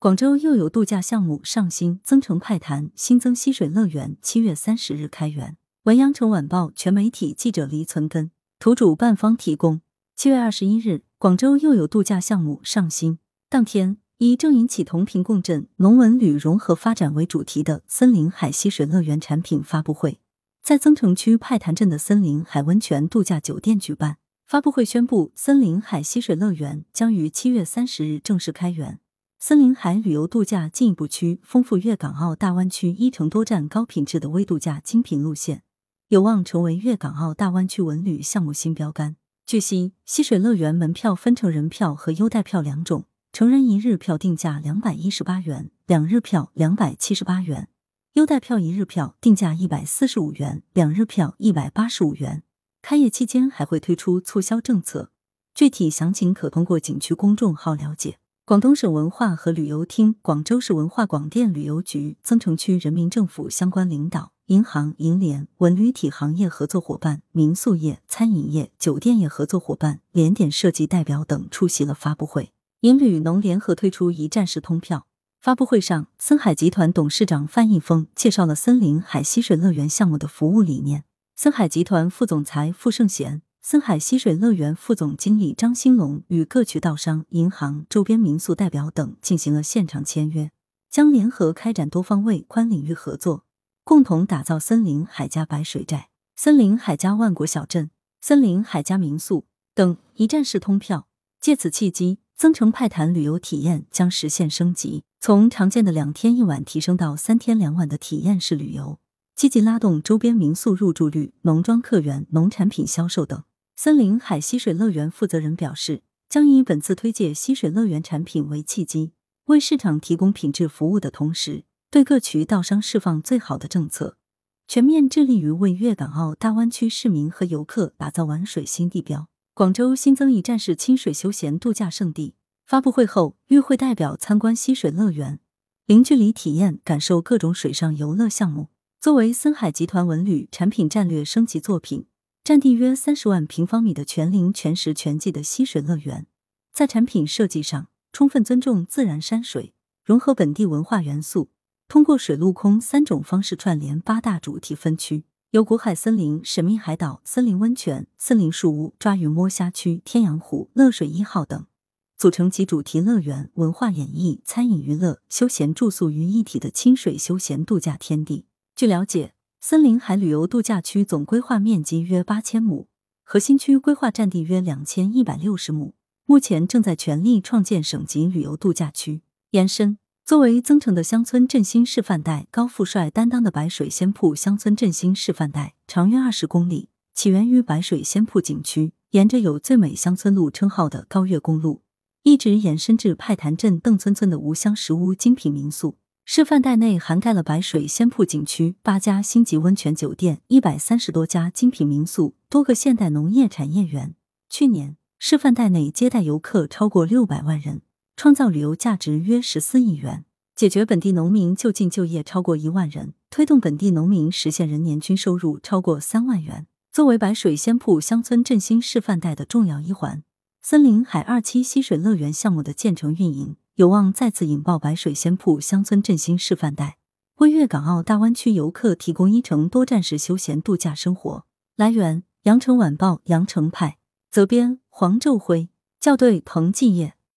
广州又有度假项目上新，增城派潭新增溪水乐园，七月三十日开园。文阳城晚报全媒体记者黎存根，图主办方提供。七月二十一日，广州又有度假项目上新。当天，以“正引起同频共振，农文旅融合发展”为主题的森林海溪水乐园产品发布会，在增城区派潭镇的森林海温泉度假酒店举办。发布会宣布，森林海溪水乐园将于七月三十日正式开园。森林海旅游度假进一步区丰富粤港澳大湾区一城多站高品质的微度假精品路线，有望成为粤港澳大湾区文旅项目新标杆。据悉，溪水乐园门票分成人票和优待票两种，成人一日票定价两百一十八元，两日票两百七十八元；优待票一日票定价一百四十五元，两日票一百八十五元。开业期间还会推出促销政策，具体详情可通过景区公众号了解。广东省文化和旅游厅、广州市文化广电旅游局、增城区人民政府相关领导、银行、银联、文旅体行业合作伙伴、民宿业、餐饮业、酒店业合作伙伴、联点设计代表等出席了发布会。银旅农联合推出一站式通票。发布会上，森海集团董事长范毅峰介绍了森林海溪水乐园项目的服务理念。森海集团副总裁傅胜贤。森海溪水乐园副总经理张兴龙与各渠道商、银行、周边民宿代表等进行了现场签约，将联合开展多方位、宽领域合作，共同打造森林海家白水寨、森林海家万国小镇、森林海家民宿等一站式通票。借此契机，增城派潭旅游体验将实现升级，从常见的两天一晚提升到三天两晚的体验式旅游，积极拉动周边民宿入住率、农庄客源、农产品销售等。森林海溪水乐园负责人表示，将以本次推介溪水乐园产品为契机，为市场提供品质服务的同时，对各渠道商释放最好的政策，全面致力于为粤港澳大湾区市民和游客打造玩水新地标。广州新增一站式亲水休闲度假胜地。发布会后，与会代表参观溪水乐园，零距离体验感受各种水上游乐项目。作为森海集团文旅产品战略升级作品。占地约三十万平方米的全龄全时全季的溪水乐园，在产品设计上充分尊重自然山水，融合本地文化元素，通过水陆空三种方式串联八大主题分区，由古海森林、神秘海岛、森林温泉、森林树屋、抓鱼摸虾区、天阳湖、乐水一号等组成集主题乐园、文化演绎、餐饮娱乐、休闲住宿于一体的清水休闲度假天地。据了解。森林海旅游度假区总规划面积约八千亩，核心区规划占地约两千一百六十亩，目前正在全力创建省级旅游度假区。延伸作为增城的乡村振兴示范带，高富帅担当的白水仙铺乡村振兴示范带长约二十公里，起源于白水仙铺景区，沿着有“最美乡村路”称号的高岳公路，一直延伸至派潭镇邓村村的无香石屋精品民宿。示范带内涵盖了白水仙铺景区八家星级温泉酒店、一百三十多家精品民宿、多个现代农业产业园。去年，示范带内接待游客超过六百万人，创造旅游价值约十四亿元，解决本地农民就近就业超过一万人，推动本地农民实现人年均收入超过三万元。作为白水仙铺乡村振兴示范带的重要一环，森林海二期溪水乐园项目的建成运营。有望再次引爆白水仙铺乡村振兴示范带，为粤港澳大湾区游客提供一城多站式休闲度假生活。来源：羊城晚报羊城派，责编：黄昼辉，校对：彭继业。